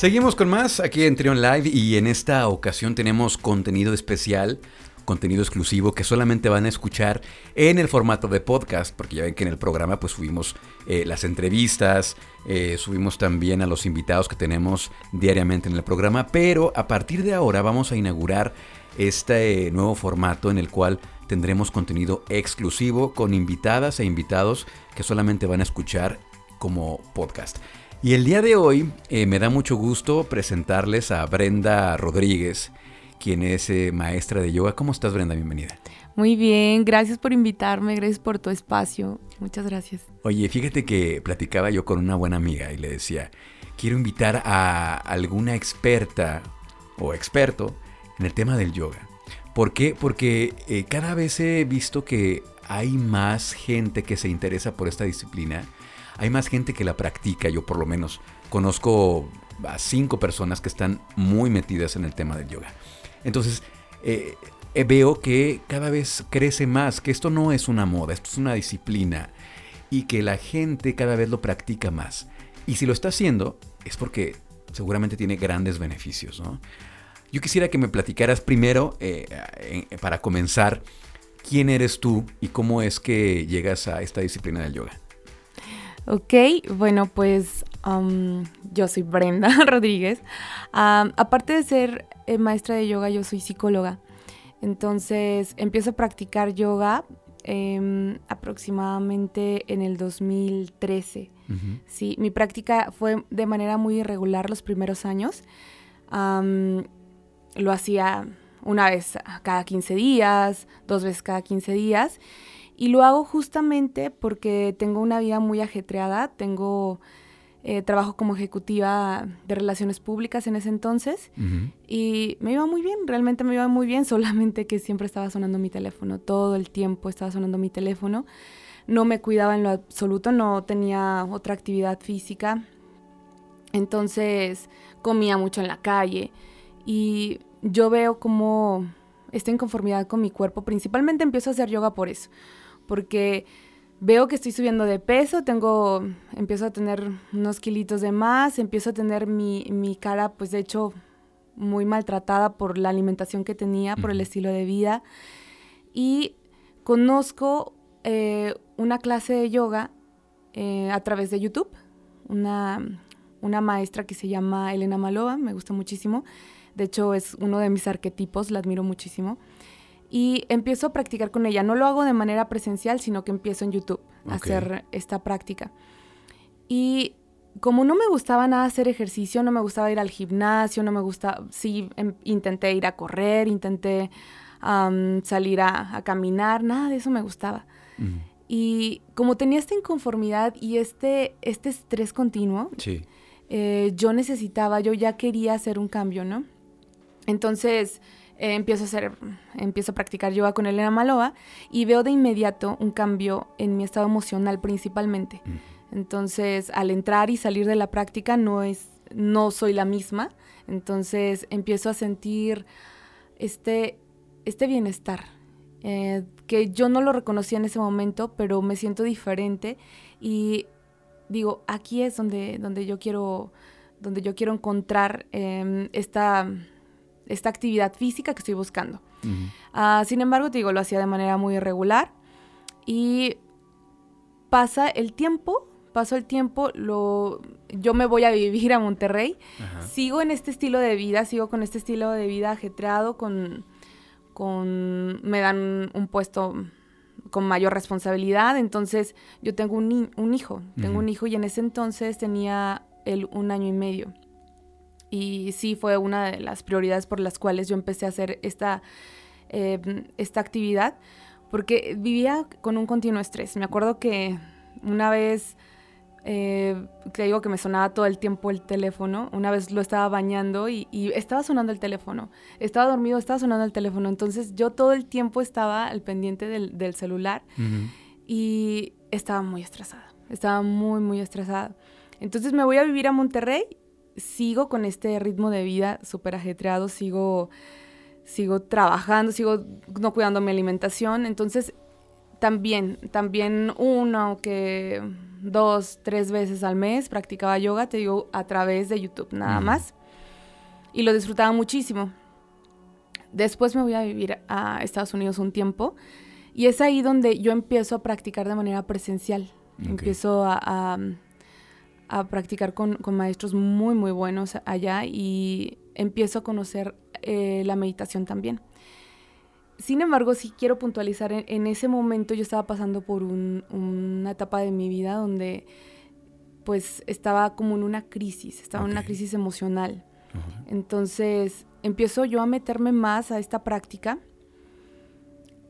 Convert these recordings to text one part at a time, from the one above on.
Seguimos con más aquí en Trion Live y en esta ocasión tenemos contenido especial, contenido exclusivo que solamente van a escuchar en el formato de podcast, porque ya ven que en el programa pues subimos eh, las entrevistas, eh, subimos también a los invitados que tenemos diariamente en el programa, pero a partir de ahora vamos a inaugurar este nuevo formato en el cual tendremos contenido exclusivo con invitadas e invitados que solamente van a escuchar como podcast. Y el día de hoy eh, me da mucho gusto presentarles a Brenda Rodríguez, quien es eh, maestra de yoga. ¿Cómo estás, Brenda? Bienvenida. Muy bien, gracias por invitarme, gracias por tu espacio. Muchas gracias. Oye, fíjate que platicaba yo con una buena amiga y le decía, quiero invitar a alguna experta o experto en el tema del yoga. ¿Por qué? Porque eh, cada vez he visto que hay más gente que se interesa por esta disciplina, hay más gente que la practica, yo por lo menos conozco a cinco personas que están muy metidas en el tema del yoga. Entonces, eh, eh, veo que cada vez crece más, que esto no es una moda, esto es una disciplina y que la gente cada vez lo practica más. Y si lo está haciendo, es porque seguramente tiene grandes beneficios, ¿no? Yo quisiera que me platicaras primero, eh, para comenzar, quién eres tú y cómo es que llegas a esta disciplina del yoga. Ok, bueno, pues yo soy Brenda Rodríguez. aparte de ser eh, maestra de yoga, yo soy psicóloga. Entonces empiezo a practicar yoga em, aproximadamente en el 2013. Sí, mi práctica fue de manera muy irregular los primeros años lo hacía una vez cada 15 días, dos veces cada 15 días. Y lo hago justamente porque tengo una vida muy ajetreada, tengo eh, trabajo como ejecutiva de relaciones públicas en ese entonces y me iba muy bien, realmente me iba muy bien, solamente que siempre estaba sonando mi teléfono, todo el tiempo estaba sonando mi teléfono, no me cuidaba en lo absoluto, no tenía otra actividad física, entonces comía mucho en la calle y yo veo como esta inconformidad con mi cuerpo, principalmente empiezo a hacer yoga por eso, porque veo que estoy subiendo de peso, tengo, empiezo a tener unos kilitos de más, empiezo a tener mi, mi cara, pues de hecho, muy maltratada por la alimentación que tenía, por el estilo de vida. Y conozco eh, una clase de yoga eh, a través de YouTube, una, una maestra que se llama Elena Malova, me gusta muchísimo. De hecho, es uno de mis arquetipos, la admiro muchísimo. Y empiezo a practicar con ella. No lo hago de manera presencial, sino que empiezo en YouTube a hacer esta práctica. Y como no me gustaba nada hacer ejercicio, no me gustaba ir al gimnasio, no me gusta, sí, em, intenté ir a correr, intenté salir a, caminar, nada de eso me gustaba. Y como tenía esta inconformidad y este, este estrés continuo, eh, yo necesitaba, yo ya quería hacer un cambio, ¿no? Entonces eh, empiezo, a hacer, empiezo a practicar yoga con Elena Maloa y veo de inmediato un cambio en mi estado emocional principalmente. Entonces, al entrar y salir de la práctica no es, no soy la misma. Entonces empiezo a sentir este, este bienestar, eh, que yo no lo reconocía en ese momento, pero me siento diferente y digo, aquí es donde, donde yo quiero, donde yo quiero encontrar em, esta esta actividad física que estoy buscando. Ah, sin embargo, te digo, lo hacía de manera muy irregular y pasa el tiempo, pasó el tiempo, lo, yo me voy a vivir a Monterrey, sigo en este estilo de vida, sigo con este estilo de vida ajetreado, con, con me dan un puesto con mayor responsabilidad, entonces yo tengo un, un hijo, tengo un hijo y en ese entonces tenía él un año y medio. Y sí fue una de las prioridades por las cuales yo empecé a hacer esta, em, esta actividad, porque vivía con un continuo estrés. Me acuerdo que una vez, eh, te digo que me sonaba todo el tiempo el teléfono, una vez lo estaba bañando y, estaba sonando el teléfono. Estaba dormido, estaba sonando el teléfono. Entonces yo todo el tiempo estaba al pendiente del, celular y estaba muy estresada. Estaba muy, muy estresada. Entonces me voy a vivir a Monterrey sigo con este ritmo de vida súper ajetreado, sigo, sigo trabajando, sigo no cuidando mi alimentación. Entonces, también, también uno que dos, tres veces al mes practicaba yoga, te digo, a través de YouTube nada más. Y lo disfrutaba muchísimo. Después me voy a vivir a Estados Unidos un tiempo y es ahí donde yo empiezo a practicar de manera presencial. Empiezo a, a, practicar con, con, maestros muy, muy buenos allá y empiezo a conocer eh, la meditación también. Sin embargo, sí quiero puntualizar, en, ese momento yo estaba pasando por una etapa de mi vida donde pues estaba como en una crisis, estaba en una crisis emocional. Entonces empiezo yo a meterme más a esta práctica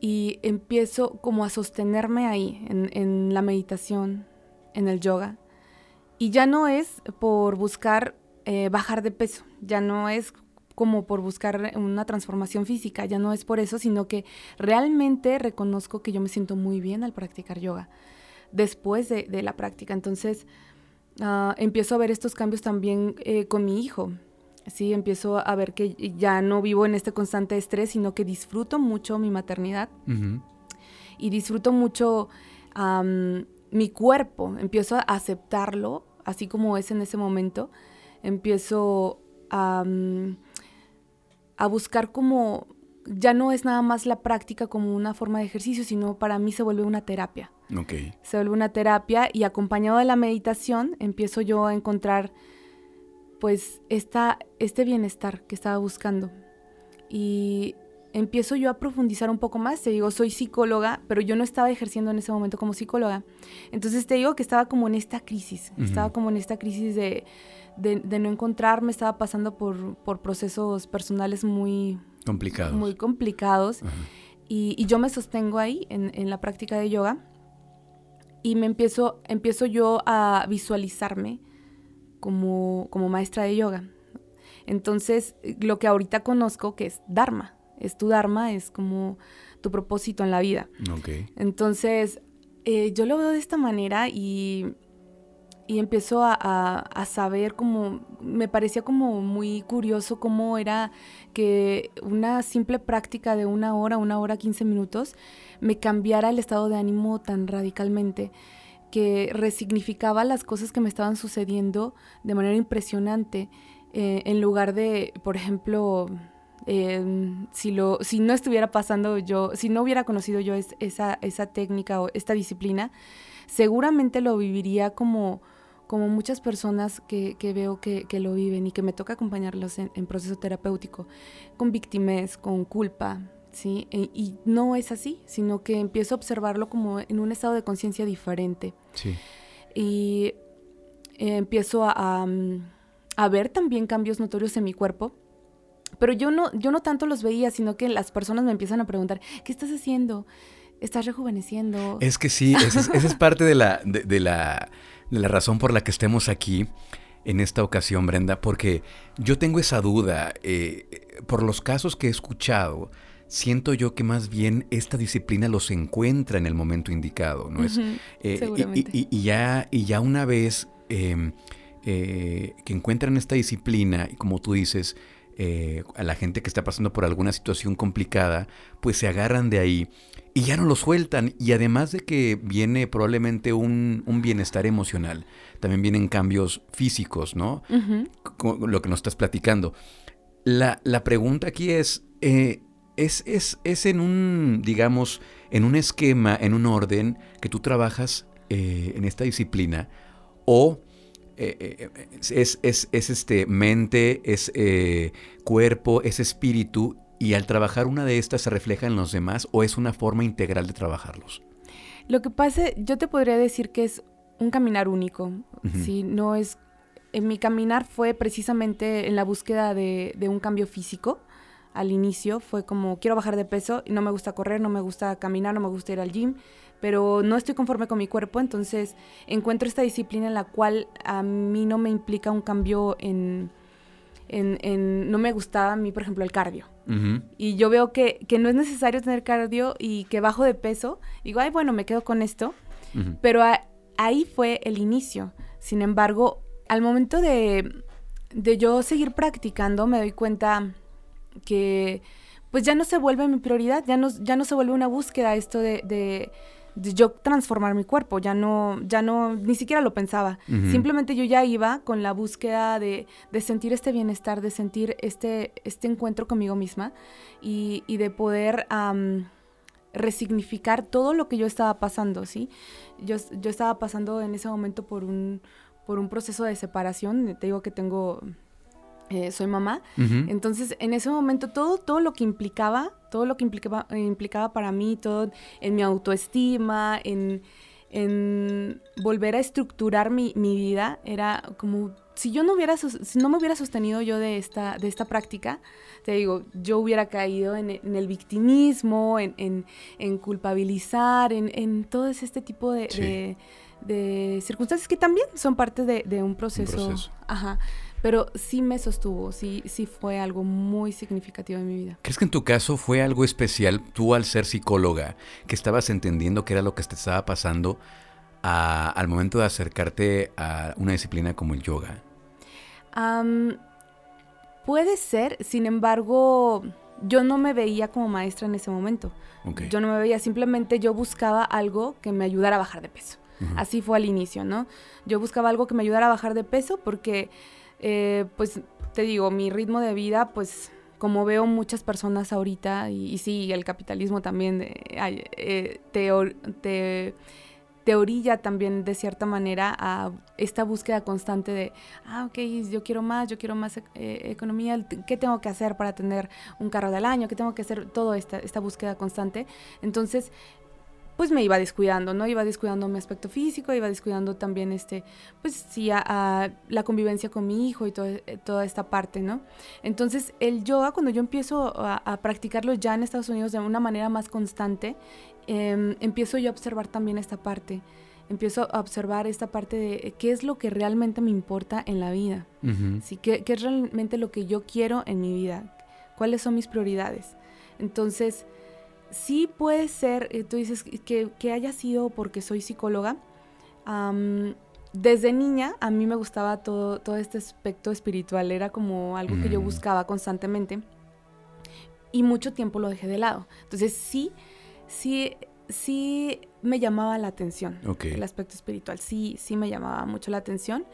y empiezo como a sostenerme ahí, en, la meditación, en el yoga. Y ya no es por buscar eh, bajar de peso, ya no es como por buscar una transformación física, ya no es por eso, sino que realmente reconozco que yo me siento muy bien al practicar yoga después de, la práctica. Entonces, ah, empiezo a ver estos cambios también eh, con mi hijo. Sí, empiezo a ver que ya no vivo en este constante estrés, sino que disfruto mucho mi maternidad y disfruto mucho mi cuerpo. Empiezo a aceptarlo así como es en ese momento. Empiezo a a buscar como, ya no es nada más la práctica como una forma de ejercicio, sino para mí se vuelve una terapia. Okay. Se vuelve una terapia y acompañado de la meditación empiezo yo a encontrar pues esta, este bienestar que estaba buscando. Y empiezo yo a profundizar un poco más. Te digo, soy psicóloga, pero yo no estaba ejerciendo en ese momento como psicóloga. Entonces te digo que estaba como en esta crisis, estaba como en esta crisis de, de, no encontrarme, estaba pasando por, por procesos personales muy complicados. Muy complicados. Y, yo me sostengo ahí en, en, la práctica de yoga y me empiezo, empiezo yo a visualizarme como, como maestra de yoga. Entonces, lo que ahorita conozco que es Dharma, es tu Dharma, es como tu propósito en la vida. Entonces, eh, yo lo veo de esta manera y y empiezo a, saber como, me parecía como muy curioso cómo era que una simple práctica de una hora, una hora, 15 minutos, me cambiara el estado de ánimo tan radicalmente, que resignificaba las cosas que me estaban sucediendo de manera impresionante, eh, en lugar de, por ejemplo, em, si, lo, si no estuviera pasando yo, si no hubiera conocido yo esa, esa técnica o esta disciplina, seguramente lo viviría como como muchas personas que, veo que, lo viven y que me toca acompañarlos en, proceso terapéutico, con víctimas, con culpa, ¿sí? E, y no es así, sino que empiezo a observarlo como en un estado de conciencia diferente. Sí. Y eh, empiezo a, a, ver también cambios notorios en mi cuerpo. Pero yo no, yo no tanto los veía, sino que las personas me empiezan a preguntar, ¿qué estás haciendo? ¿Estás rejuveneciendo? Es que sí, esa es, parte de la, de la la razón por la que estemos aquí en esta ocasión, Brenda, porque yo tengo esa duda. Eh, por los casos que he escuchado, siento yo que más bien esta disciplina los encuentra en el momento indicado, ¿no es? Eh, y, ya, y ya una vez em, eh, que encuentran esta disciplina, y como tú dices, a la gente que está pasando por alguna situación complicada, pues se agarran de ahí y ya no lo sueltan. Y además de que viene probablemente un, bienestar emocional, también vienen cambios físicos, ¿no? Lo que nos estás platicando. La, pregunta aquí es, eh, es, es, en un, digamos, en un esquema, en un orden que tú trabajas eh, en esta disciplina o... Eh, es, es, es, este mente, es cuerpo, es espíritu y al trabajar una de estas se refleja en los demás o es una forma integral de trabajarlos? Lo que pasa, yo te podría decir que es un caminar único, No es... En mi caminar fue precisamente en la búsqueda de, un cambio físico. Al inicio fue como, quiero bajar de peso, no me gusta correr, no me gusta caminar, no me gusta ir al gym, pero no estoy conforme con mi cuerpo, entonces encuentro esta disciplina en la cual a mí no me implica un cambio en, en, no me gustaba a mí, por ejemplo, el cardio. Y yo veo que, no es necesario tener cardio y que bajo de peso. Digo, ay, bueno, me quedo con esto. Pero ahí fue el inicio. Sin embargo, al momento de, de yo seguir practicando, me doy cuenta que pues ya no se vuelve mi prioridad, ya no, ya no se vuelve una búsqueda esto de, yo transformar mi cuerpo, ya no, ya no, ni siquiera lo pensaba. Simplemente yo ya iba con la búsqueda de, de sentir este bienestar, de sentir este, este encuentro conmigo misma y, y de poder resignificar todo lo que yo estaba pasando, ¿sí? Yo, yo estaba pasando en ese momento por un, por un proceso de separación, te digo que tengo eh, soy mamá. Entonces, en ese momento, todo, todo lo que implicaba, todo lo que implicaba, implicaba para mí, todo en mi autoestima, en, en volver a estructurar mi, mi, vida, era como si yo no hubiera, si no me hubiera sostenido yo de esta, de esta práctica, te digo, yo hubiera caído en, en el victimismo, en, en, culpabilizar, en, todo este tipo de, de, circunstancias que también son parte de, un proceso. Un proceso. Ajá pero sí me sostuvo, sí, sí fue algo muy significativo en mi vida. ¿Crees que en tu caso fue algo especial tú al ser psicóloga, que estabas entendiendo qué era lo que te estaba pasando al momento de acercarte a una disciplina como el yoga? puede ser, sin embargo, yo no me veía como maestra en ese momento. Yo no me veía, simplemente yo buscaba algo que me ayudara a bajar de peso. Así fue al inicio, ¿no? Yo buscaba algo que me ayudara a bajar de peso porque eh, pues te digo, mi ritmo de vida, pues como veo muchas personas ahorita, y, sí, el capitalismo también eh, te, te, orilla también de cierta manera a esta búsqueda constante de, ah, ok, yo quiero más, yo quiero más eh, economía, ¿qué tengo que hacer para tener un carro del año? ¿Qué tengo que hacer? Toda esta, esta búsqueda constante. Entonces, pues me iba descuidando, ¿no? Iba descuidando mi aspecto físico, iba descuidando también, este, pues sí, a, la convivencia con mi hijo y eh, toda esta parte, ¿no? Entonces, el yoga, cuando yo empiezo a, practicarlo ya en Estados Unidos de una manera más constante, em, empiezo yo a observar también esta parte. Empiezo a observar esta parte de qué es lo que realmente me importa en la vida, ¿sí? ¿Qué, ¿Qué es realmente lo que yo quiero en mi vida? ¿Cuáles son mis prioridades? Entonces, sí puede ser, eh, tú dices que, haya sido porque soy psicóloga. desde niña a mí me gustaba todo, todo este aspecto espiritual, era como algo que yo mm. buscaba constantemente y mucho tiempo lo dejé de lado. Entonces sí, sí, sí me llamaba la atención el aspecto espiritual, sí, sí me llamaba mucho la atención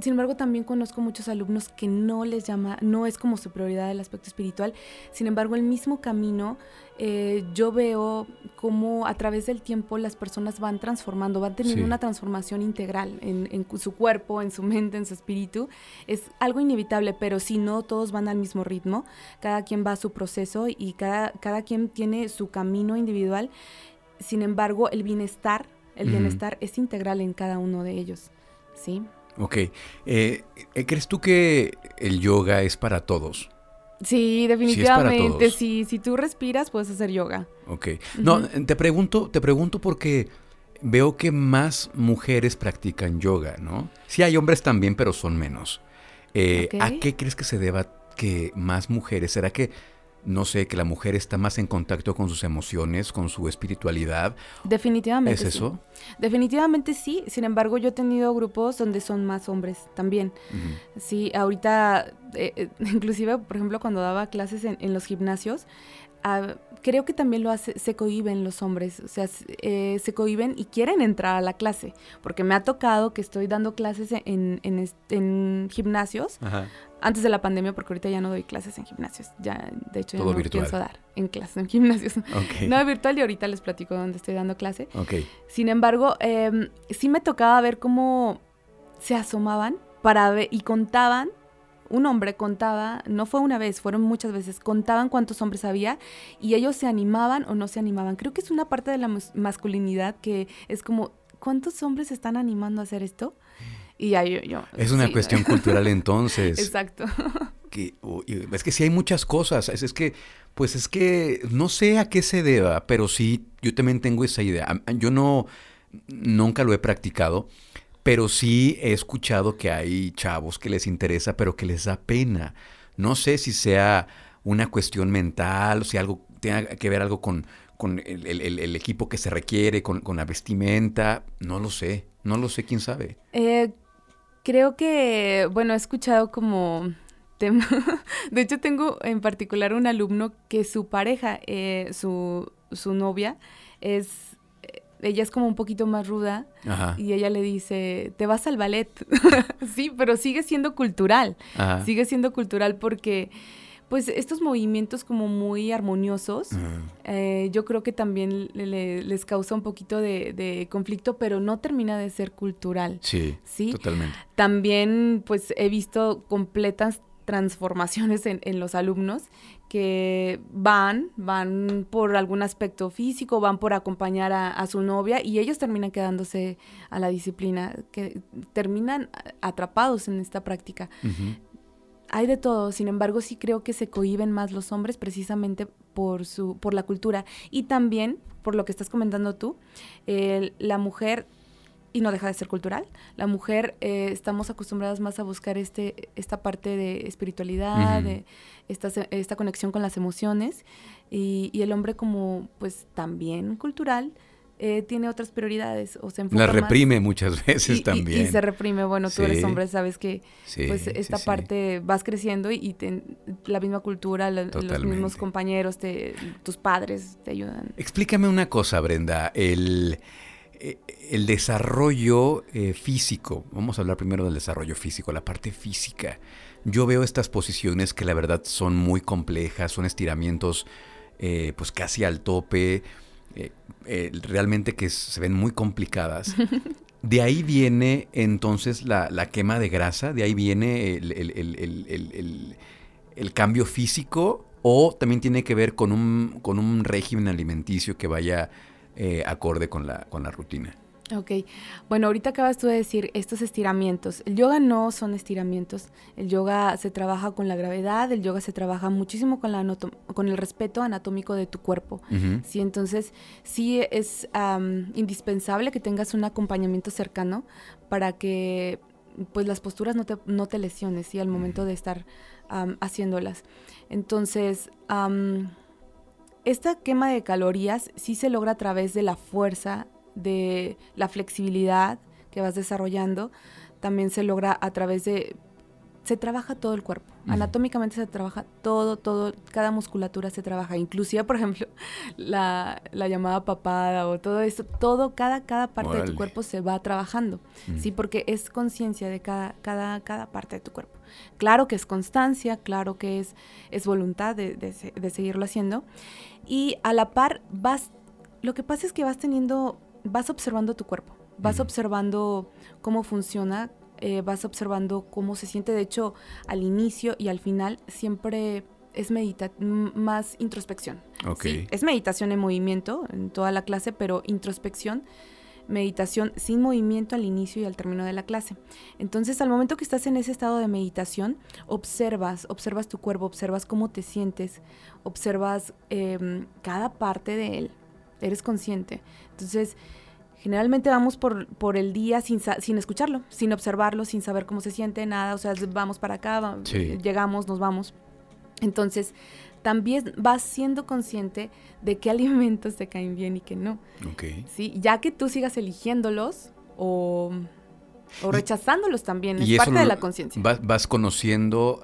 sin embargo, también conozco muchos alumnos que no les llama, no es como su prioridad el aspecto espiritual. Sin embargo, el mismo camino, eh, yo veo cómo a través del tiempo las personas van transformando, van teniendo una transformación integral en, su cuerpo, en su mente, en su espíritu. Es algo inevitable, pero si no todos van al mismo ritmo, cada quien va a su proceso y cada, cada quien tiene su camino individual. Sin embargo, el bienestar, el bienestar es integral en cada uno de ellos. ¿Sí? Ok. Eh, eh, ¿Crees tú que el yoga es para todos? Sí, definitivamente. si, si tú respiras, puedes hacer yoga. Ok. No, te pregunto, te pregunto porque veo que más mujeres practican yoga, ¿no? Sí hay hombres también, pero son menos. Eh, ¿A qué crees que se deba que más mujeres? ¿Será que no sé, que la mujer está más en contacto con sus emociones, con su espiritualidad. Definitivamente. ¿Es eso? Definitivamente sí. Sin embargo, yo he tenido grupos donde son más hombres también. Sí, ahorita, eh, eh, inclusive, por ejemplo, cuando daba clases en, los gimnasios, creo que también lo hace, se cohiben los hombres, o sea, eh, se cohiben y quieren entrar a la clase, porque me ha tocado que estoy dando clases en, en, en gimnasios. Ajá antes de la pandemia, porque ahorita ya no doy clases en gimnasios. Ya, de hecho, ya no pienso dar en clases en gimnasios. No virtual y ahorita les platico dónde estoy dando clase. Sin embargo, eh, sí me tocaba ver cómo se asomaban para ver y contaban. Un hombre contaba, no fue una vez, fueron muchas veces, contaban cuántos hombres había y ellos se animaban o no se animaban. Creo que es una parte de la masculinidad que es como, ¿cuántos hombres se están animando a hacer esto? Y ya yo... es una cuestión cultural entonces. Exacto. Que, es que sí hay muchas cosas. Es, que, pues es que no sé a qué se deba, pero sí, yo también tengo esa idea. Yo no, nunca lo he practicado, pero sí he escuchado que hay chavos que les interesa, pero que les da pena. No sé si sea una cuestión mental, o si algo tenga que ver algo con, con el, equipo que se requiere, con, la vestimenta. No lo sé, no lo sé, quién sabe. Eh, Creo que, bueno, he escuchado como tema. De hecho, tengo en particular un alumno que su pareja, eh, su, su novia, es ella es como un poquito más ruda y ella le dice, te vas al ballet. sí, pero sigue siendo cultural. Sigue siendo cultural porque pues estos movimientos como muy armoniosos, eh, yo creo que también les causa un poquito de, conflicto, pero no termina de ser cultural. Sí, sí, totalmente. También pues he visto completas transformaciones en, los alumnos que van, van por algún aspecto físico, van por acompañar a, su novia y ellos terminan quedándose a la disciplina, que terminan atrapados en esta práctica. Hay de todo, sin embargo sí creo que se cohiben más los hombres precisamente por, su, por la cultura y también por lo que estás comentando tú, la mujer y no deja de ser cultural. La mujer eh, estamos acostumbradas más a buscar este, esta parte de espiritualidad, de esta, esta, conexión con las emociones y, y, el hombre como pues también cultural. Eh, tiene otras prioridades o se enfoca La reprime muchas veces también. Y, se reprime. Bueno, tú eres hombre, sabes que pues esta parte vas creciendo y, la misma cultura, los mismos compañeros, te, tus padres te ayudan. Explícame una cosa, Brenda. El, el desarrollo eh, físico, vamos a hablar primero del desarrollo físico, la parte física. Yo veo estas posiciones que la verdad son muy complejas, son estiramientos eh, pues casi al tope, realmente que se ven muy complicadas. De ahí viene entonces la, quema de grasa, de ahí viene el, el, cambio físico o también tiene que ver con un, con un régimen alimenticio que vaya eh, acorde con la, con la rutina. Ok, bueno, ahorita acabas tú de decir estos estiramientos. El yoga no son estiramientos. El yoga se trabaja con la gravedad, el yoga se trabaja muchísimo con, la con el respeto anatómico de tu cuerpo. Sí, entonces sí es indispensable que tengas un acompañamiento cercano para que pues las posturas no te, no te lesiones ¿sí? al momento de estar haciéndolas. Entonces, esta quema de calorías sí se logra a través de la fuerza, de la flexibilidad que vas desarrollando, también se logra a través de... Se trabaja todo el cuerpo. Anatómicamente se trabaja todo, todo, cada musculatura se trabaja. Inclusive, por ejemplo, la, llamada papada o todo esto, todo, cada, cada parte de tu cuerpo se va trabajando. Sí, porque es conciencia de cada, cada, cada parte de tu cuerpo. Claro que es constancia, claro que es, es voluntad de, de, seguirlo haciendo. Y a la par vas, lo que pasa es que vas teniendo, vas observando tu cuerpo, vas observando cómo funciona, eh, vas observando cómo se siente. De hecho, al inicio y al final siempre es medita más introspección. Es meditación en movimiento en toda la clase, pero introspección meditación sin movimiento al inicio y al término de la clase. Entonces, al momento que estás en ese estado de meditación, observas, observas tu cuerpo, observas cómo te sientes, observas em, cada parte de él, eres consciente. Entonces, generalmente vamos por, por el día sin, sin escucharlo, sin observarlo, sin saber cómo se siente, nada, o sea, vamos para acá, llegamos, nos vamos. Entonces, también vas siendo consciente de qué alimentos te caen bien y qué no. ¿Sí? Ya que tú sigas eligiéndolos o, rechazándolos también, es parte de la conciencia. Vas, conociendo,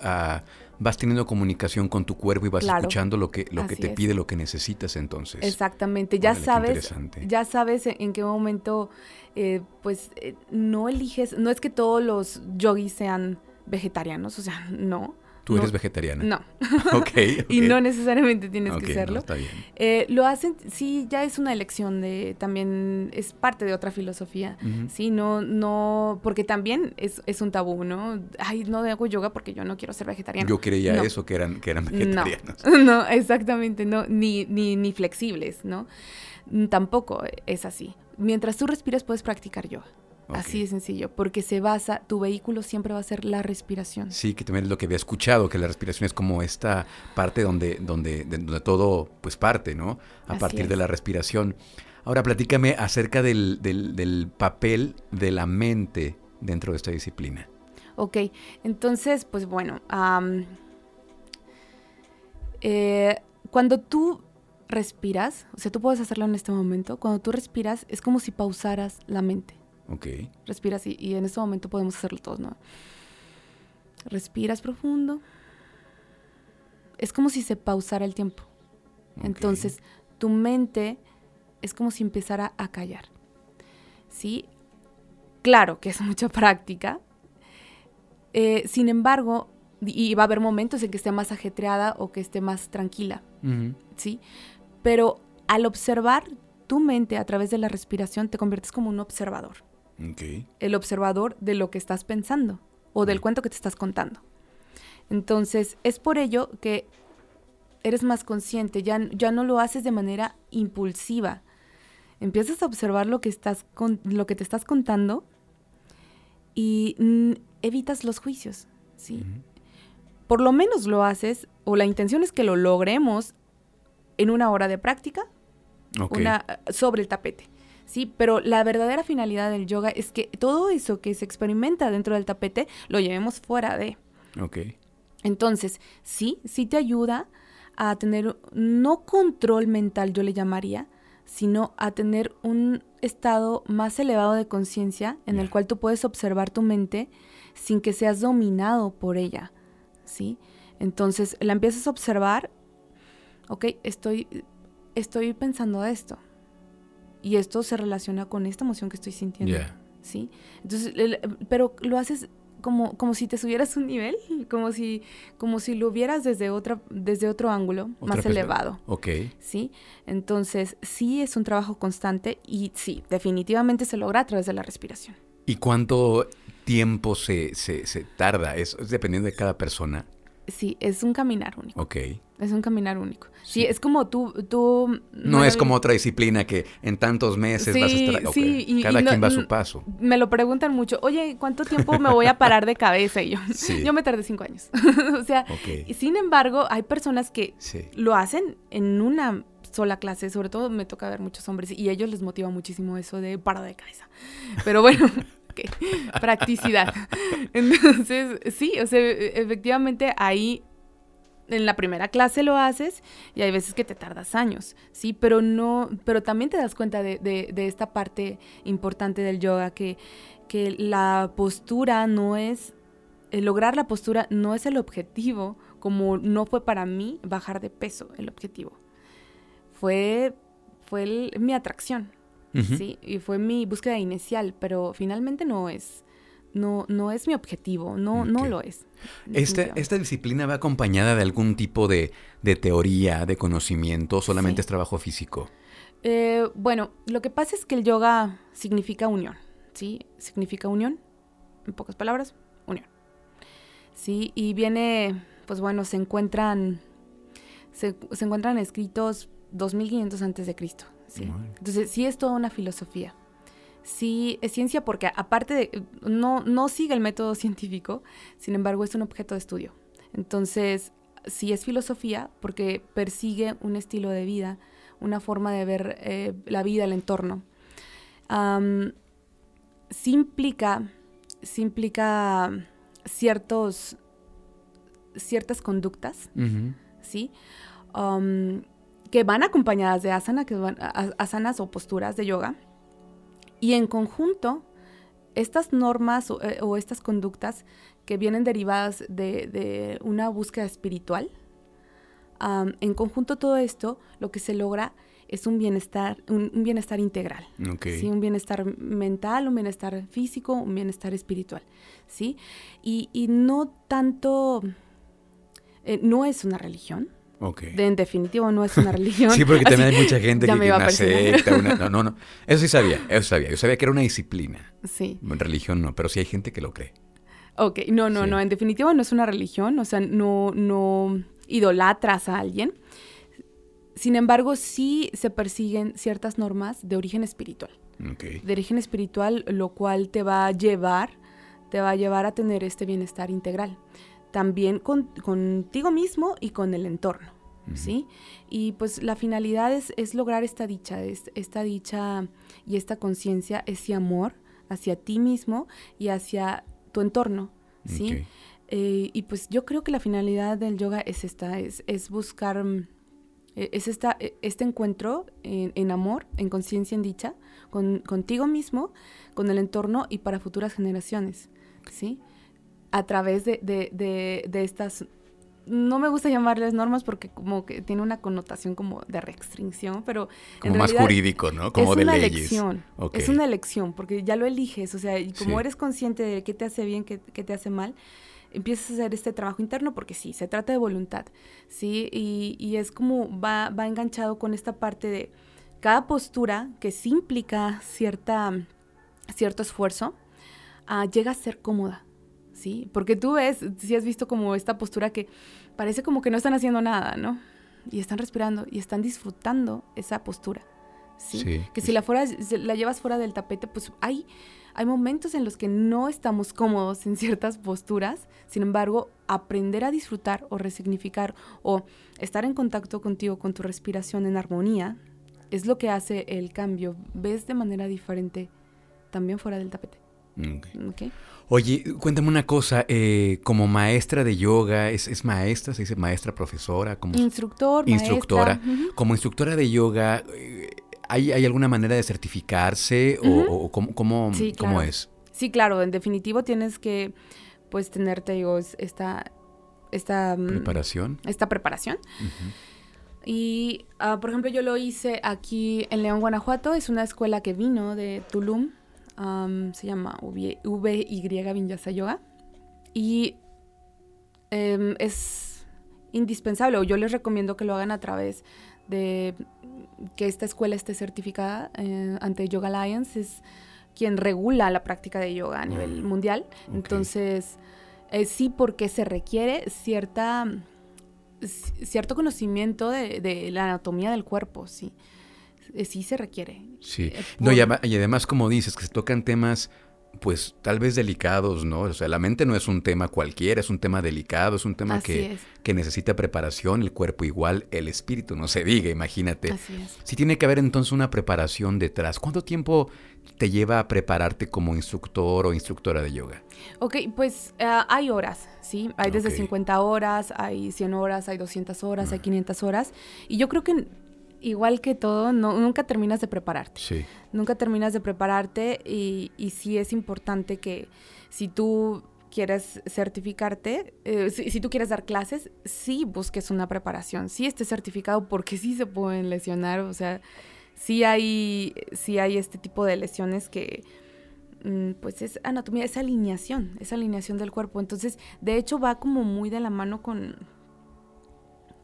vas teniendo comunicación con tu cuerpo y vas escuchando lo que, lo que te pide, lo que necesitas entonces. Exactamente, ya sabes, ya sabes en qué momento, eh, pues eh, no eliges, no es que todos los yogis sean vegetarianos, o sea, no. ¿Tú eres vegetariana? No. ok. y no necesariamente tienes que serlo. está bien. Eh, lo hacen, sí, ya es una elección de, también es parte de otra filosofía. Sí, no, no, porque también es, es, un tabú, ¿no? Ay, no hago yoga porque yo no quiero ser vegetariana. Yo creía eso, que eran, que eran vegetarianos. No, exactamente, no, ni, ni, ni flexibles, ¿no? Tampoco es así. Mientras tú respiras puedes practicar yoga. Así de sencillo, porque se basa, tu vehículo siempre va a ser la respiración. Sí, que también es lo que había escuchado, que la respiración es como esta parte donde, donde, donde todo pues parte, ¿no? A partir de la respiración. Ahora platícame acerca del, del, papel de la mente dentro de esta disciplina. Ok, entonces, pues bueno, eh, cuando tú respiras, o sea, tú puedes hacerlo en este momento, cuando tú respiras es como si pausaras la mente. Ok. Respiras y, y en este momento podemos hacerlo todos, ¿no? Respiras profundo. Es como si se pausara el tiempo. Entonces, tu mente es como si empezara a callar. ¿Sí? Claro que es mucha práctica. Eh, sin embargo, y va a haber momentos en que esté más ajetreada o que esté más tranquila. ¿Sí? Pero al observar tu mente a través de la respiración, te conviertes como un observador. El observador de lo que estás pensando o del cuento que te estás contando. Entonces, es por ello que eres más consciente, ya, ya no lo haces de manera impulsiva. Empiezas a observar lo que, estás con, lo que te estás contando y mm, evitas los juicios, ¿sí? Por lo menos lo haces, o la intención es que lo logremos en una hora de práctica una, sobre el tapete. Sí, pero la verdadera finalidad del yoga es que todo eso que se experimenta dentro del tapete lo llevemos fuera de. Ok. Entonces, sí, sí te ayuda a tener, no control mental yo le llamaría, sino a tener un estado más elevado de conciencia en el cual tú puedes observar tu mente sin que seas dominado por ella, ¿sí? Entonces la empiezas a observar, ok, estoy, estoy pensando esto, y esto se relaciona con esta emoción que estoy sintiendo, ¿sí? Entonces, pero lo haces como, como si te subieras un nivel, como si, como si lo vieras desde, otra, desde otro ángulo más elevado. Ok. ¿Sí? Entonces, sí es un trabajo constante y sí, definitivamente se logra a través de la respiración. ¿Y cuánto tiempo se, se, se tarda? ¿Es, dependiendo de cada persona? Sí, es un caminar único. Ok. Es un caminar único. Sí, es como tú... tú no es como otra disciplina que en tantos meses vas a estar... Sí, y, Cada quien va a su paso. Me lo preguntan mucho. Oye, ¿cuánto tiempo me voy a parar de cabeza? Y yo, yo me tardé cinco años. o sea, y sin embargo, hay personas que lo hacen en una sola clase. Sobre todo me toca ver muchos hombres y a ellos les motiva muchísimo eso de parar de cabeza. Pero bueno... practicidad. Entonces, sí, o sea, efectivamente ahí en la primera clase lo haces y hay veces que te tardas años, ¿sí? Pero no, pero también te das cuenta de, esta parte importante del yoga, que, que la postura no es, lograr la postura no es el objetivo, como no fue para mí bajar de peso el objetivo. Fue, fue mi atracción, ¿sí? Y fue mi búsqueda inicial, pero finalmente no es, no, no es mi objetivo, no, no lo es. Esta, ¿Esta disciplina va acompañada de algún tipo de, teoría, de conocimiento, o solamente es trabajo físico? Eh, bueno, lo que pasa es que el yoga significa unión, ¿sí? Significa unión, en pocas palabras, unión. Sí, y viene, pues bueno, se encuentran, se, se encuentran escritos 2500 antes de Cristo, ¿sí? Entonces, sí es toda una filosofía sí es ciencia porque aparte de, no, no sigue el método científico, sin embargo es un objeto de estudio. Entonces, sí es filosofía porque persigue un estilo de vida, una forma de ver eh, la vida, el entorno. sí implica, implica ciertos, ciertas conductas, ¿sí? Que van acompañadas de asana, que van, asanas o posturas de yoga, y en conjunto, estas normas o, eh, estas conductas que vienen derivadas de, una búsqueda espiritual, en conjunto todo esto, lo que se logra es un bienestar, un, bienestar integral. ¿sí? Un bienestar mental, un bienestar físico, un bienestar espiritual. ¿sí? Y, no tanto, eh, no es una religión, de, en definitivo no es una religión. sí, porque también hay mucha gente que tiene una secta. no, no, no. Eso sí sabía, eso sabía. Yo sabía que era una disciplina. Sí. Religión no, pero sí hay gente que lo cree. Ok, no, no, no. En definitivo no es una religión. O sea, no, no idolatras a alguien. Sin embargo, sí se persiguen ciertas normas de origen espiritual. Okay. De origen espiritual, lo cual te va a llevar, te va a llevar a tener este bienestar integral también contigo mismo y con el entorno, ¿sí? Y pues la finalidad es, lograr esta dicha, esta dicha y esta conciencia, ese amor hacia ti mismo y hacia tu entorno, ¿sí? Eh, y pues yo creo que la finalidad del yoga es esta, es, buscar, mm, e, es esta, e, este encuentro en, amor, en conciencia, en dicha, con, contigo mismo, con el entorno y para futuras generaciones, ¿sí? A través de, estas no me gusta llamarles normas porque como que tiene una connotación como de restricción, pero como más jurídico, ¿no? Como es de una leyes. elección. Es una elección porque ya lo eliges, o sea, y como eres consciente de qué te hace bien, qué, qué, te hace mal, empiezas a hacer este trabajo interno porque sí, se trata de voluntad, ¿sí? Y, y es como va, va enganchado con esta parte de cada postura que sí implica cierta, cierto esfuerzo, uh, llega a ser cómoda. ¿Sí? Porque tú ves, si has visto como esta postura que parece como que no están haciendo nada, ¿no? Y están respirando y están disfrutando esa postura, ¿sí? que si la, fuera, la llevas fuera del tapete, pues hay, hay momentos en los que no estamos cómodos en ciertas posturas, sin embargo, aprender a disfrutar o resignificar o estar en contacto contigo, con tu respiración en armonía, es lo que hace el cambio. Ves de manera diferente también fuera del tapete. Okay. Oye, cuéntame una cosa, eh, como maestra de yoga, ¿es, maestra, se dice maestra, profesora? Como Instructor, Instructora. Como instructora de yoga, eh, ¿hay, alguna manera de certificarse o, cómo, es? Sí, claro, en definitivo tienes que, pues, tenerte, digo, esta... esta mm, ¿Preparación? Esta preparación. Y, ah, por ejemplo, yo lo hice aquí en León, Guanajuato. Es una escuela que vino de Tulum se llama VY Vinyasa Yoga. Y em, es indispensable, o yo les recomiendo que lo hagan a través de que esta escuela esté certificada eh, ante Yoga Alliance. Es quien regula la práctica de yoga a nivel mm, mundial. Entonces, eh, sí, porque se requiere cierta cierto conocimiento de, de, la anatomía del cuerpo, sí. Eh, sí se requiere. Sí. Eh, no, y, además, como dices, que se tocan temas pues tal vez delicados, ¿no? O sea, la mente no es un tema cualquiera, es un tema delicado, es un tema que, que, necesita preparación, el cuerpo igual, el espíritu, no se diga, imagínate. Así es. Sí tiene que haber entonces una preparación detrás. ¿Cuánto tiempo te lleva a prepararte como instructor o instructora de yoga? Ok, pues eh, hay horas, ¿sí? Hay desde 50 horas, hay 100 horas, hay 200 horas, hay 500 horas. Y yo creo que igual que todo, no, nunca terminas de prepararte. Sí. Nunca terminas de prepararte y, y sí es importante que si tú quieres certificarte, eh, si, tú quieres dar clases, sí busques una preparación, sí estés certificado porque sí se pueden lesionar, o sea, sí hay, sí hay este tipo de lesiones que mm, pues es anatomía, es alineación, es alineación del cuerpo. Entonces, de hecho va como muy de la mano con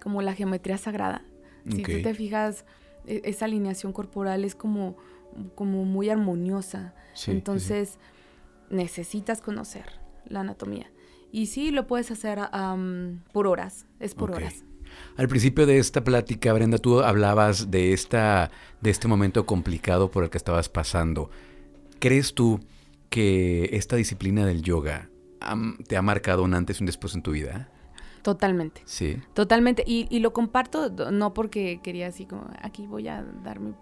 como la geometría sagrada. Si tú te fijas, e, esa alineación corporal es como, como muy armoniosa. Entonces, necesitas conocer la anatomía. Y sí, lo puedes hacer por horas, es por horas. Al principio de esta plática, Brenda, tú hablabas de, esta, de este momento complicado por el que estabas pasando. ¿Crees tú que esta disciplina del yoga te ha marcado un antes y un después en tu vida? Totalmente. Sí. Totalmente. Y, lo comparto no porque quería así como, aquí voy a darme,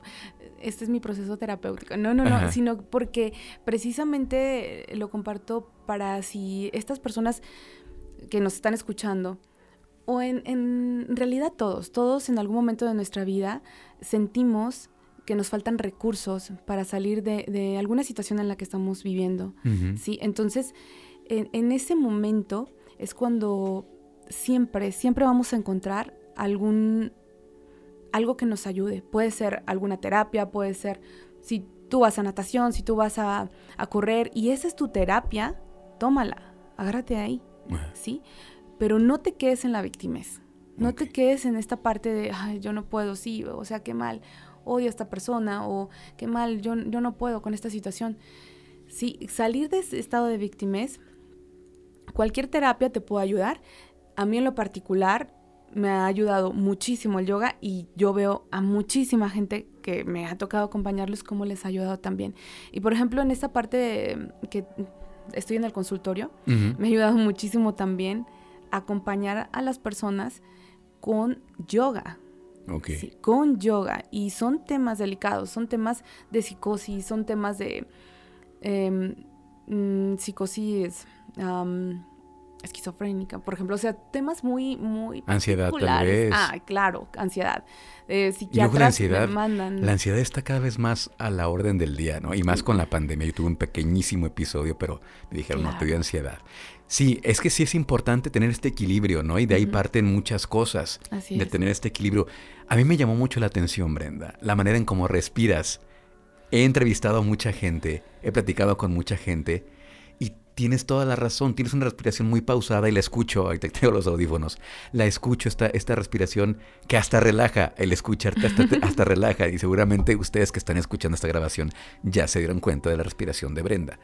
este es mi proceso terapéutico. No, no, no, sino porque precisamente lo comparto para si estas personas que nos están escuchando, o en, en realidad todos, todos en algún momento de nuestra vida sentimos que nos faltan recursos para salir de, alguna situación en la que estamos viviendo. ¿sí? Entonces, en, en ese momento es cuando siempre, siempre vamos a encontrar algún, algo que nos ayude. Puede ser alguna terapia, puede ser si tú vas a natación, si tú vas a, correr y esa es tu terapia, tómala, agárrate ahí, ¿sí? Pero no te quedes en la victimez. No te quedes en esta parte de, ay, yo no puedo, sí, o sea, qué mal, odio a esta persona, o qué mal, yo, yo no puedo con esta situación. Sí, salir de ese estado de victimez, cualquier terapia te puede ayudar a mí en lo particular me ha ayudado muchísimo el yoga y yo veo a muchísima gente que me ha tocado acompañarlos cómo les ha ayudado también. Y por ejemplo, en esta parte que estoy en el consultorio, me ha ayudado muchísimo también acompañar a las personas con yoga. Okay. con yoga. Y son temas delicados, son temas de psicosis, son temas de em, mm, psicosis esquizofrénica, por ejemplo, o sea, temas muy, muy ansiedad tal vez. Ah, claro, ansiedad. Eh, y luego la ansiedad, la ansiedad está cada vez más a la orden del día, ¿no? Y más con la pandemia. Yo tuve un pequeñísimo episodio, pero me dijeron, no, te dio ansiedad. Sí, es que sí es importante tener este equilibrio, ¿no? Y de ahí parten muchas cosas, Así de tener este equilibrio. A mí me llamó mucho la atención, Brenda, la manera en cómo respiras. He entrevistado a mucha gente, he platicado con mucha gente tienes toda la razón, tienes una respiración muy pausada y la escucho, ahorita tengo los audífonos, la escucho esta, esta respiración que hasta relaja, el escucharte hasta, relaja y seguramente ustedes que están escuchando esta grabación ya se dieron cuenta de la respiración de Brenda.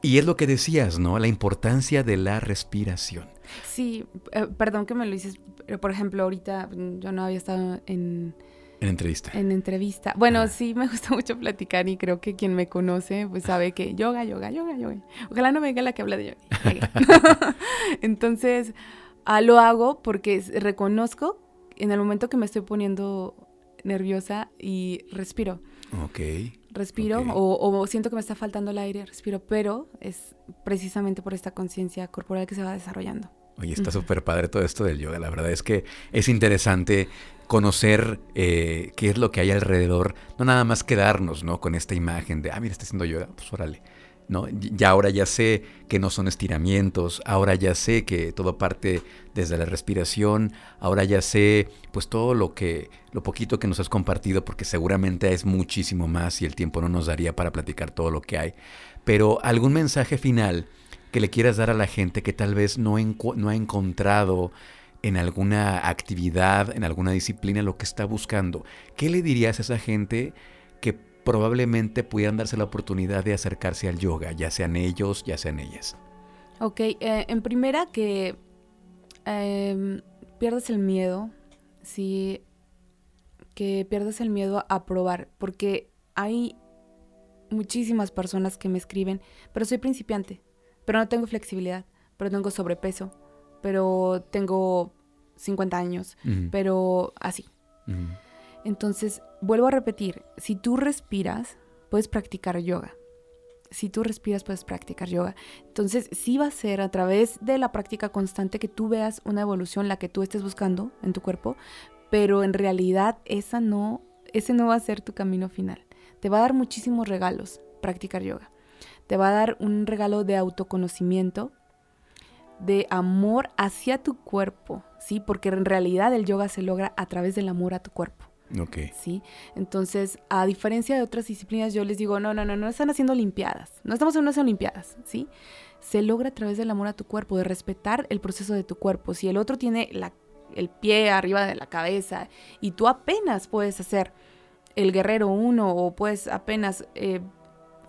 Y es lo que decías, ¿no? La importancia de la respiración. Sí, eh, perdón que me lo dices, pero por ejemplo, ahorita yo no había estado en, en entrevista. En entrevista. Bueno, sí me gusta mucho platicar y creo que quien me conoce pues sabe que yoga, yoga, yoga, yoga. Ojalá no venga la que habla de yoga. Entonces, ah, lo hago porque reconozco en el momento que me estoy poniendo nerviosa y respiro. Ok. Respiro O, o, siento que me está faltando el aire, respiro, pero es precisamente por esta conciencia corporal que se va desarrollando. Oye, está súper padre todo esto del yoga. La verdad es que es interesante conocer eh, qué es lo que hay alrededor, no nada más quedarnos, ¿no? Con esta imagen de, ah, mira, está haciendo yoga, pues órale. ¿no? Ya ahora ya sé que no son estiramientos, ahora ya sé que todo parte desde la respiración, ahora ya sé pues todo lo que, lo poquito que nos has compartido, porque seguramente es muchísimo más y el tiempo no nos daría para platicar todo lo que hay. Pero algún mensaje final que le quieras dar a la gente que tal vez no, no ha encontrado en alguna actividad, en alguna disciplina, lo que está buscando. ¿Qué le dirías a esa gente que probablemente pudieran darse la oportunidad de acercarse al yoga, ya sean ellos, ya sean ellas? Ok, eh, en primera que em, pierdas el miedo, sí, que pierdas el miedo a probar, porque hay muchísimas personas que me escriben, pero soy principiante, pero no tengo flexibilidad, pero tengo sobrepeso, pero tengo 50 años, pero así. Entonces, vuelvo a repetir, si tú respiras, puedes practicar yoga. Si tú respiras, puedes practicar yoga. Entonces, sí va a ser a través de la práctica constante que tú veas una evolución, la que tú estés buscando en tu cuerpo, pero en realidad esa no, ese no va a ser tu camino final. Te va a dar muchísimos regalos practicar yoga. Te va a dar un regalo de autoconocimiento, de amor hacia tu cuerpo, ¿sí? Porque en realidad el yoga se logra a través del amor a tu cuerpo. Ok. ¿Sí? Entonces, a diferencia de otras disciplinas, yo les digo, no, no, no, no están haciendo olimpiadas. No estamos en unas olimpiadas, ¿sí? Se logra a través del amor a tu cuerpo, de respetar el proceso de tu cuerpo. Si el otro tiene el pie arriba de la cabeza y tú apenas puedes hacer el guerrero uno o puedes apenas eh,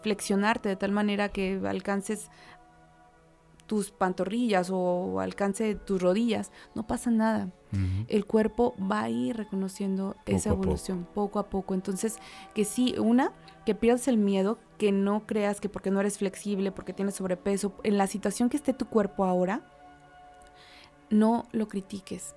flexionarte de tal manera que alcances tus pantorrillas o alcance tus rodillas, no pasa nada. El cuerpo va a ir reconociendo esa evolución poco a poco. Entonces, que sí, una, que pierdas el miedo, que no creas que porque no eres flexible, porque tienes sobrepeso, en la situación que esté tu cuerpo ahora, no lo critiques.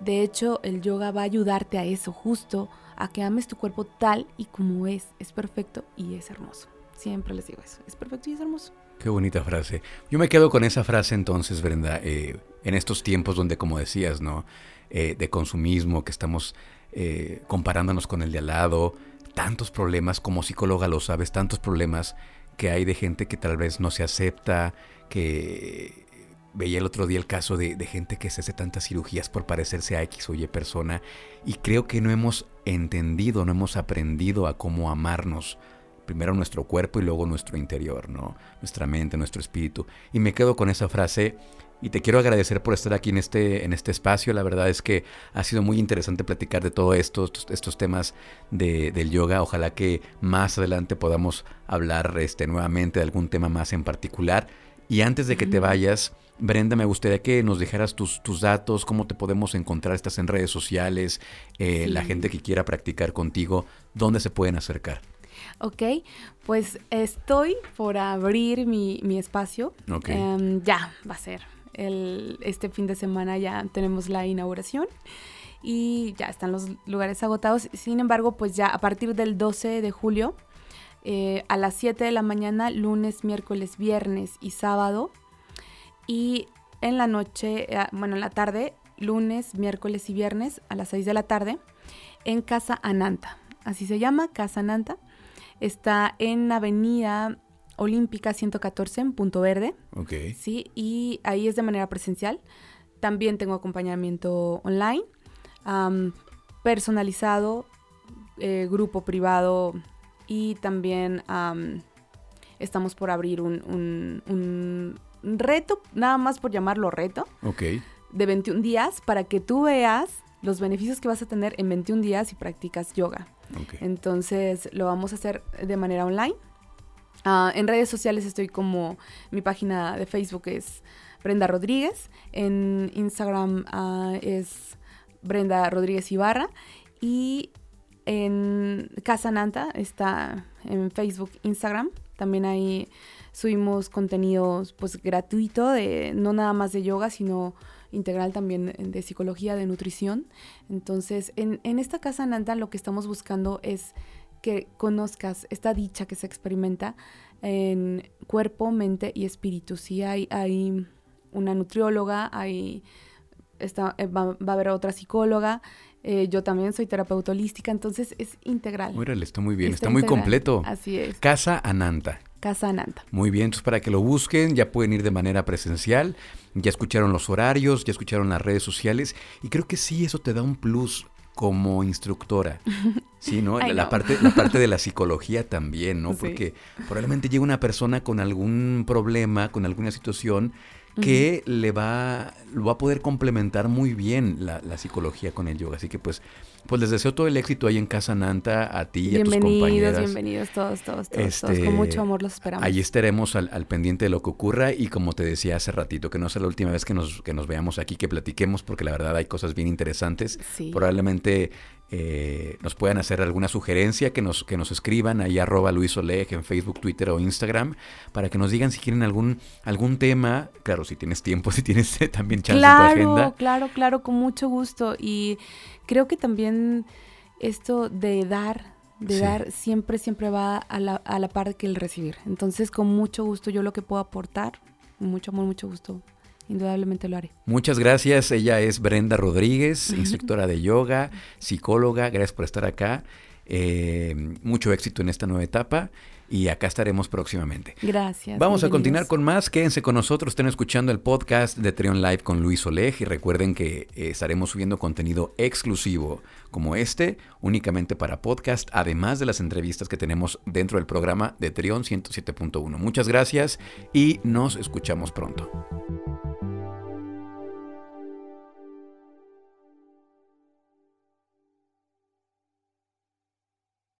De hecho, el yoga va a ayudarte a eso, justo a que ames tu cuerpo tal y como es. Es perfecto y es hermoso. Siempre les digo eso. Es perfecto y es hermoso. Qué bonita frase. Yo me quedo con esa frase entonces, Brenda, eh, en estos tiempos donde, como decías, ¿no? Eh, de consumismo, que estamos eh, comparándonos con el de al lado, tantos problemas, como psicóloga lo sabes, tantos problemas que hay de gente que tal vez no se acepta, que veía el otro día el caso de, de, gente que se hace tantas cirugías por parecerse a X o Y persona y creo que no hemos entendido, no hemos aprendido a cómo amarnos primero nuestro cuerpo y luego nuestro interior, ¿no? Nuestra mente, nuestro espíritu. Y me quedo con esa frase y te quiero agradecer por estar aquí en este, en este espacio. La verdad es que ha sido muy interesante platicar de todo esto, estos, temas de, del yoga. Ojalá que más adelante podamos hablar este, nuevamente de algún tema más en particular. Y antes de que te vayas, Brenda, me gustaría que nos dejaras tus, tus datos, cómo te podemos encontrar, estás en redes sociales, eh, la gente que quiera practicar contigo, ¿dónde se pueden acercar? Ok, pues estoy por abrir mi, espacio. Em, ya, va a ser. El, este fin de semana ya tenemos la inauguración y ya están los lugares agotados. Sin embargo, pues ya a partir del 12 de julio, eh, a las 7 de la mañana, lunes, miércoles, viernes y sábado. Y en la noche, eh, bueno, en la tarde, lunes, miércoles y viernes a las 6 de la tarde en Casa Ananta. Así se llama, Casa Ananta. Está en Avenida Olímpica 114 en Punto Verde. Ok. Sí, y ahí es de manera presencial. También tengo acompañamiento online, personalizado, eh, grupo privado y también am, estamos por abrir un, un- un reto, nada más por llamarlo reto, Ok. de 21 días para que tú veas los beneficios que vas a tener en 21 días si practicas yoga. Entonces lo vamos a hacer de manera online. Ah, en redes sociales estoy como mi página de Facebook es Brenda Rodríguez. En Instagram ah, es Brenda Rodríguez Ibarra. Y en Casa Nanta está en Facebook, Instagram. También ahí subimos contenidos pues gratuito de no nada más de yoga, sino integral también de psicología, de nutrición. Entonces, en, en esta Casa Nanta lo que estamos buscando es que conozcas esta dicha que se experimenta en cuerpo, mente y espíritu. Sí, hay, hay una nutrióloga, hay, está, eh, va, va a haber otra psicóloga, eh, yo también soy terapeuta holística, entonces es integral. Órale, está muy bien, está, Está muy completo. Así es, Casa Ananta. Casa. Muy bien, entonces para que lo busquen, ya pueden ir de manera presencial, ya escucharon los horarios, ya escucharon las redes sociales y creo que sí, eso te da un plus como instructora. Sí, ¿no? Ay, la, no. Parte, la parte de la psicología también, ¿no? Sí. Porque probablemente llega una persona con algún problema, con alguna situación que le va, lo va a poder complementar muy bien la, la psicología con el yoga. Así que pues, pues les deseo todo el éxito ahí en Casa Nanta, a ti y a tus Bienvenidos, compañeras. bienvenidos todos, todos, todos, todos. Este, Con mucho amor los esperamos. Ahí estaremos al, al pendiente de lo que ocurra y como te decía hace ratito, que no sea la última vez que nos, que nos veamos aquí, que platiquemos, porque la verdad hay cosas bien interesantes. Sí. Probablemente eh, nos puedan hacer alguna sugerencia, que nos, que nos escriban ahí arroba Luis Oleg en Facebook, Twitter o Instagram, para que nos digan si quieren algún, algún tema. Claro, si tienes tiempo, si tienes también chance en tu Claro, agenda. claro, claro, con mucho gusto. Y creo que también esto de dar, de Sí. dar, siempre, siempre va a la, a la par que el recibir. Entonces, con mucho gusto, yo lo que puedo aportar, mucho amor, mucho gusto, indudablemente lo haré. Muchas gracias. Ella es Brenda Rodríguez, instructora de yoga, psicóloga. Gracias por estar acá. Eh, mucho éxito en esta nueva etapa y acá estaremos próximamente. Gracias. Vamos a continuar con más. Quédense con nosotros, estén escuchando el podcast de Trion Live con Luis Oleg y recuerden que eh, estaremos subiendo contenido exclusivo como este, únicamente para podcast, además de las entrevistas que tenemos dentro del programa de Trion 107.1. Muchas gracias y nos escuchamos pronto.